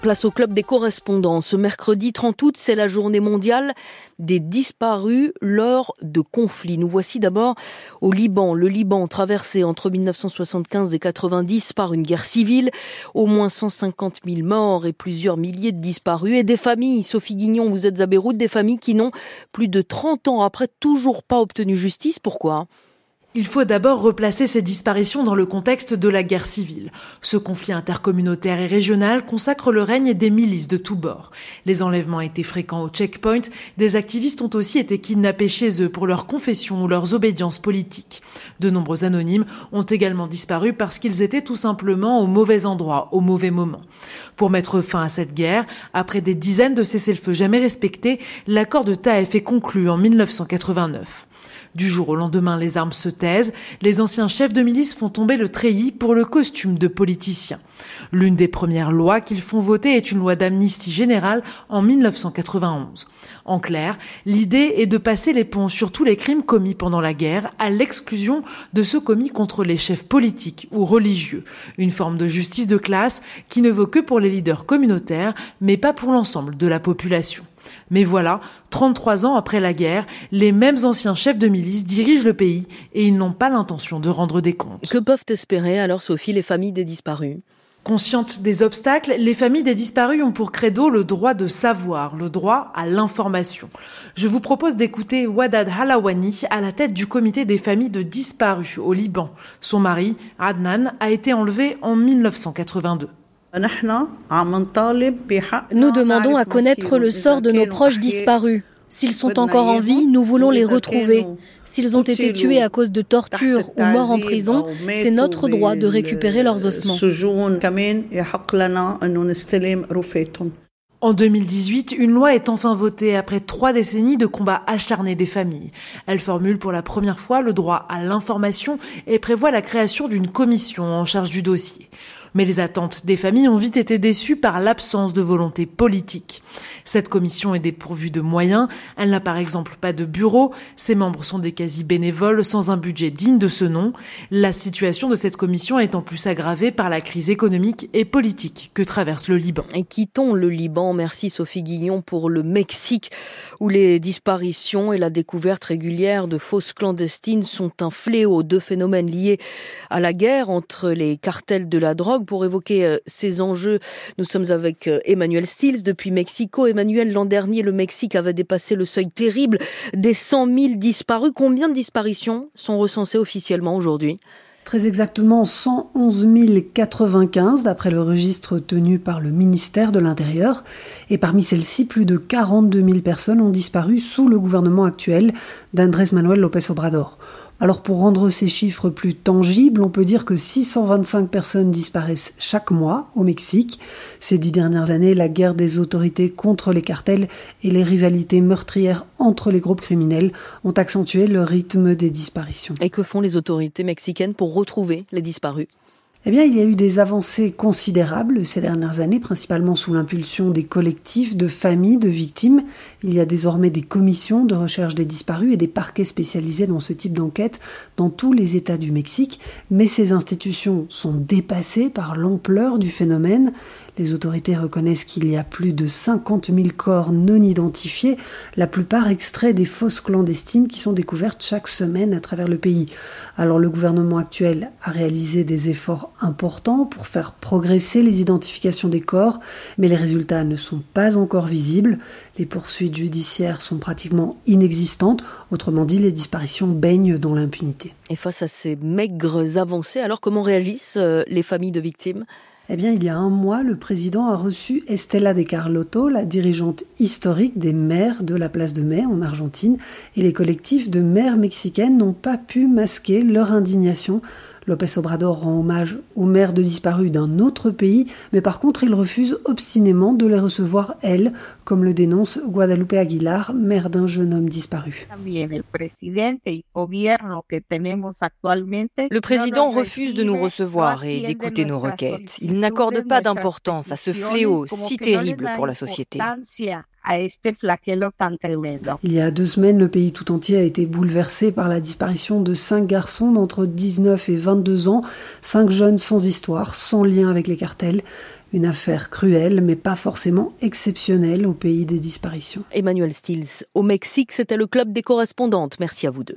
Place au club des correspondants. Ce mercredi 30 août, c'est la journée mondiale des disparus lors de conflits. Nous voici d'abord au Liban. Le Liban traversé entre 1975 et 90 par une guerre civile. Au moins 150 000 morts et plusieurs milliers de disparus. Et des familles, Sophie Guignon, vous êtes à Beyrouth, des familles qui n'ont plus de 30 ans après toujours pas obtenu justice. Pourquoi? Il faut d'abord replacer ces disparitions dans le contexte de la guerre civile. Ce conflit intercommunautaire et régional consacre le règne des milices de tous bords. Les enlèvements étaient fréquents au checkpoint, des activistes ont aussi été kidnappés chez eux pour leur confession ou leurs obédiences politiques. De nombreux anonymes ont également disparu parce qu'ils étaient tout simplement au mauvais endroit, au mauvais moment. Pour mettre fin à cette guerre, après des dizaines de cessez-le-feu jamais respectés, l'accord de Taïf est conclu en 1989. Du jour au lendemain, les armes se taisent, les anciens chefs de milice font tomber le treillis pour le costume de politicien. L'une des premières lois qu'ils font voter est une loi d'amnistie générale en 1991. En clair, l'idée est de passer l'éponge sur tous les crimes commis pendant la guerre, à l'exclusion de ceux commis contre les chefs politiques ou religieux. Une forme de justice de classe qui ne vaut que pour les leaders communautaires, mais pas pour l'ensemble de la population. Mais voilà, 33 ans après la guerre, les mêmes anciens chefs de milice dirigent le pays et ils n'ont pas l'intention de rendre des comptes. Que peuvent espérer alors, Sophie, les familles des disparus? Conscientes des obstacles, les familles des disparus ont pour credo le droit de savoir, le droit à l'information. Je vous propose d'écouter Wadad Halawani à la tête du comité des familles de disparus au Liban. Son mari, Adnan, a été enlevé en 1982. Nous demandons à connaître le sort de nos proches disparus. S'ils sont encore en vie, nous voulons les retrouver. S'ils ont été tués à cause de torture ou morts en prison, c'est notre droit de récupérer leurs ossements. En 2018, une loi est enfin votée après trois décennies de combats acharnés des familles. Elle formule pour la première fois le droit à l'information et prévoit la création d'une commission en charge du dossier. Mais les attentes des familles ont vite été déçues par l'absence de volonté politique. Cette commission est dépourvue de moyens. Elle n'a par exemple pas de bureau. Ses membres sont des quasi-bénévoles sans un budget digne de ce nom. La situation de cette commission est en plus aggravée par la crise économique et politique que traverse le Liban. Et quittons le Liban. Merci Sophie Guignon pour le Mexique où les disparitions et la découverte régulière de fausses clandestines sont un fléau. Deux phénomènes liés à la guerre entre les cartels de la drogue. Pour évoquer euh, ces enjeux, nous sommes avec euh, Emmanuel Stills depuis Mexico. Emmanuel, l'an dernier, le Mexique avait dépassé le seuil terrible des 100 000 disparus. Combien de disparitions sont recensées officiellement aujourd'hui? Très exactement 111 095 d'après le registre tenu par le ministère de l'Intérieur. Et parmi celles-ci, plus de 42 000 personnes ont disparu sous le gouvernement actuel d'Andrés Manuel López Obrador. Alors pour rendre ces chiffres plus tangibles, on peut dire que 625 personnes disparaissent chaque mois au Mexique. Ces dix dernières années, la guerre des autorités contre les cartels et les rivalités meurtrières entre les groupes criminels ont accentué le rythme des disparitions. Et que font les autorités mexicaines pour retrouver les disparus? Eh bien, il y a eu des avancées considérables ces dernières années, principalement sous l'impulsion des collectifs de familles de victimes. Il y a désormais des commissions de recherche des disparus et des parquets spécialisés dans ce type d'enquête dans tous les États du Mexique. Mais ces institutions sont dépassées par l'ampleur du phénomène. Les autorités reconnaissent qu'il y a plus de 50 000 corps non identifiés, la plupart extraits des fosses clandestines qui sont découvertes chaque semaine à travers le pays. Alors le gouvernement actuel a réalisé des efforts importants pour faire progresser les identifications des corps, mais les résultats ne sont pas encore visibles. Les poursuites judiciaires sont pratiquement inexistantes, autrement dit les disparitions baignent dans l'impunité. Et face à ces maigres avancées, alors comment réagissent euh, les familles de victimes? Eh bien, il y a un mois, le président a reçu Estela de Carlotto, la dirigeante historique des maires de la place de Mai en Argentine, et les collectifs de maires mexicaines n'ont pas pu masquer leur indignation Lopez Obrador rend hommage aux mères de disparus d'un autre pays, mais par contre il refuse obstinément de les recevoir, elles, comme le dénonce Guadalupe Aguilar, mère d'un jeune homme disparu. Le président refuse de nous recevoir et d'écouter nos requêtes. Il n'accorde pas d'importance à ce fléau si terrible pour la société. Il y a deux semaines, le pays tout entier a été bouleversé par la disparition de cinq garçons d'entre 19 et 22 ans, cinq jeunes sans histoire, sans lien avec les cartels. Une affaire cruelle, mais pas forcément exceptionnelle au pays des disparitions. Emmanuel Stills, au Mexique, c'était le club des correspondantes. Merci à vous deux.